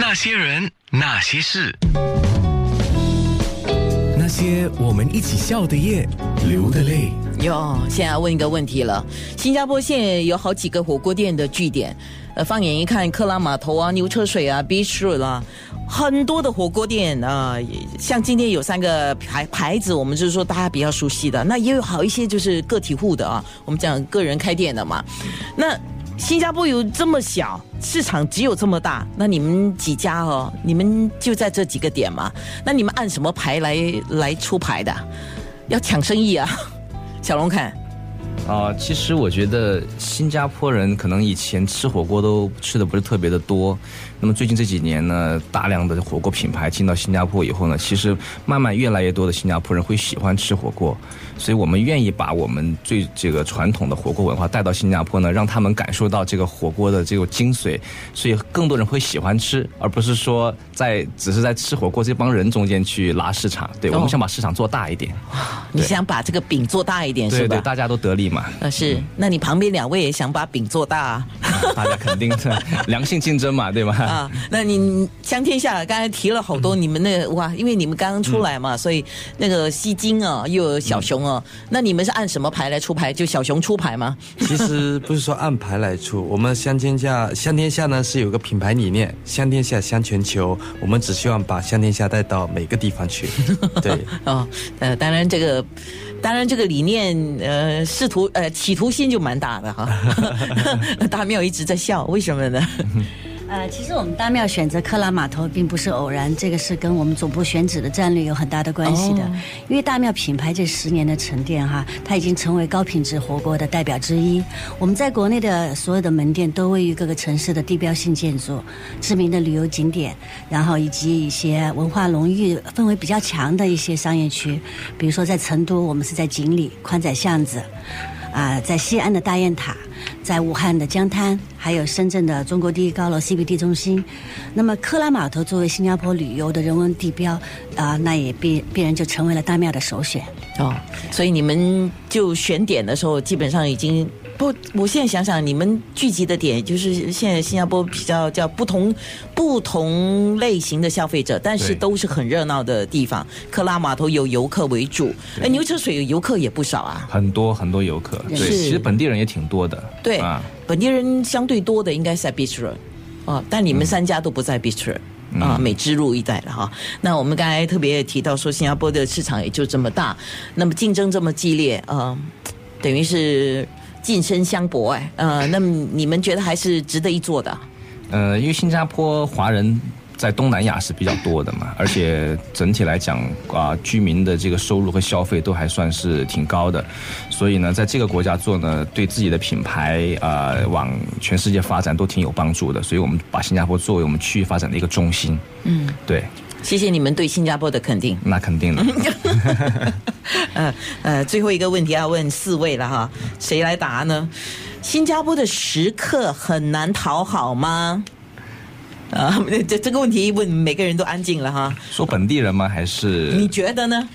那些人，那些事，那些我们一起笑的夜，流的泪。哟，现在问一个问题了。新加坡现在有好几个火锅店的据点，呃，放眼一看，克拉码头啊、牛车水啊、Beach Road 啊，很多的火锅店啊、像今天有三个牌牌子，我们就是说大家比较熟悉的，那也有好一些就是个体户的啊，我们讲个人开店的嘛。那新加坡有这么小市场，只有这么大，那你们几家哦，你们就在这几个点嘛？那你们按什么牌来来出牌的？要抢生意啊？小龙坎，啊、其实我觉得新加坡人可能以前吃火锅都吃的不是特别的多，那么最近这几年呢，大量的火锅品牌进到新加坡以后呢，其实慢慢越来越多的新加坡人会喜欢吃火锅，所以我们愿意把我们最这个传统的火锅文化带到新加坡呢，让他们感受到这个火锅的这个精髓，所以更多人会喜欢吃，而不是说在只是在吃火锅这帮人中间去拉市场。对，我哦们想把市场做大一点，你想把这个饼做大一点是吧？对对，大家都得利嘛。呃是，那你旁边两位也想把饼做大啊？大家肯定是 良性竞争嘛，对吧？啊，那你香天下刚才提了好多，你们那个哇，因为你们刚刚出来嘛，所以那个吸金啊，又有小熊哦，那你们是按什么牌来出牌？就小熊出牌吗？其实不是说按牌来出，我们香天下香天下呢是有个品牌理念，香天下香全球，我们只希望把香天下带到每个地方去。对，哦，呃，当然这个，当然这个理念，呃，试图呃企图心就蛮大的哈。大庙一直在笑，为什么呢？呃，其实我们大庙选择克拉码头并不是偶然，这个是跟我们总部选址的战略有很大的关系的。哦因为大庙品牌这十年的沉淀哈，它已经成为高品质火锅的代表之一。我们在国内的所有的门店都位于各个城市的地标性建筑、知名的旅游景点，然后以及一些文化浓郁、氛围比较强的一些商业区，比如说在成都，我们是在锦里宽窄巷子。啊、在西安的大雁塔，在武汉的江滩，还有深圳的中国第一高楼 CBD 中心。那么克拉码头作为新加坡旅游的人文地标，啊、那也必必然就成为了大庙的首选。哦，所以你们就选点的时候，基本上已经不。我现在想想，你们聚集的点就是现在新加坡比较叫不同不同类型的消费者，但是都是很热闹的地方。克拉码头有游客为主，哎，牛车水有游客也不少啊。很多很多游客，对，其实本地人也挺多的，对，啊，本地人相对多的应该是在 Beach Road，哦，但你们三家都不在 Beach Road。啊，美之路一带了哈。那我们刚才特别提到说，新加坡的市场也就这么大，那么竞争这么激烈，呃，等于是近身相搏哎。呃，那么你们觉得还是值得一做的？呃，因为新加坡华人在东南亚是比较多的嘛，而且整体来讲啊、居民的这个收入和消费都还算是挺高的，所以呢，在这个国家做呢，对自己的品牌啊、往全世界发展都挺有帮助的，所以我们把新加坡作为我们区域发展的一个中心。嗯，对，谢谢你们对新加坡的肯定。那肯定的。呃呃，最后一个问题要问四位了哈，谁来答呢？新加坡的食客很难讨好吗？啊，这这个问题问每个人都安静了哈，说本地人吗？还是你觉得呢？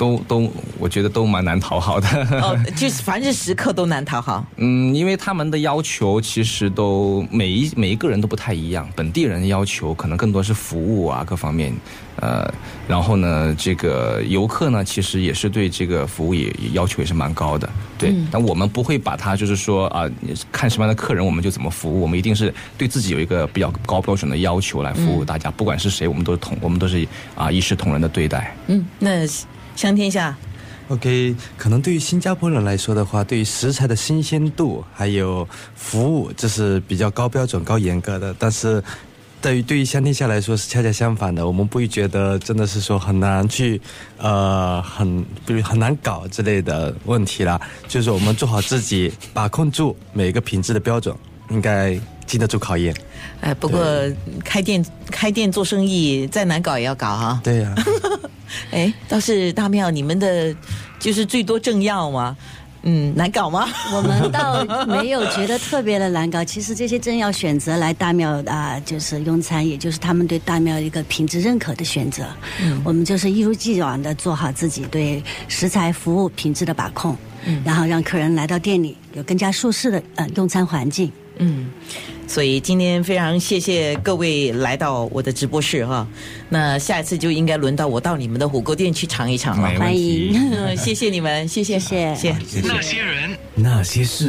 都都？我觉得都蛮难讨好的。哦，就是凡是食客都难讨好。嗯，因为他们的要求其实都每一每一个人都不太一样，本地人的要求可能更多是服务啊各方面，呃，然后呢，这个游客呢，其实也是对这个服务也也要求也是蛮高的，对。但我们不会把它就是说啊、看什么样的客人我们就怎么服务，我们一定是对自己有一个比较高标准的要求来服务大家，不管是谁，我们都是同我们都是啊、一视同仁的对待。嗯，那香天下 OK，可能对于新加坡人来说的话，对于食材的新鲜度还有服务，这是比较高标准、高严格的。但是，对于对于香天下来说是恰恰相反的，我们不会觉得真的是说很难去，呃，很比如很难搞之类的问题啦。就是我们做好自己，把控住每个品质的标准，应该经得住考验。哎，不过开店开店做生意再难搞也要搞哈。对呀、哎，倒是大庙，你们的就是最多政要嘛，嗯，难搞吗？我们倒没有觉得特别的难搞。其实这些政要选择来大庙啊、就是用餐，也就是他们对大庙一个品质认可的选择。嗯，我们就是一如既往的做好自己对食材、服务、品质的把控，嗯，然后让客人来到店里有更加舒适的呃用餐环境。嗯，所以今天非常谢谢各位来到我的直播室哈。那下一次就应该轮到我到你们的火锅店去尝一尝了。欢迎。嗯 谢谢你们，谢谢，谢谢谢谢。那些人，那些事。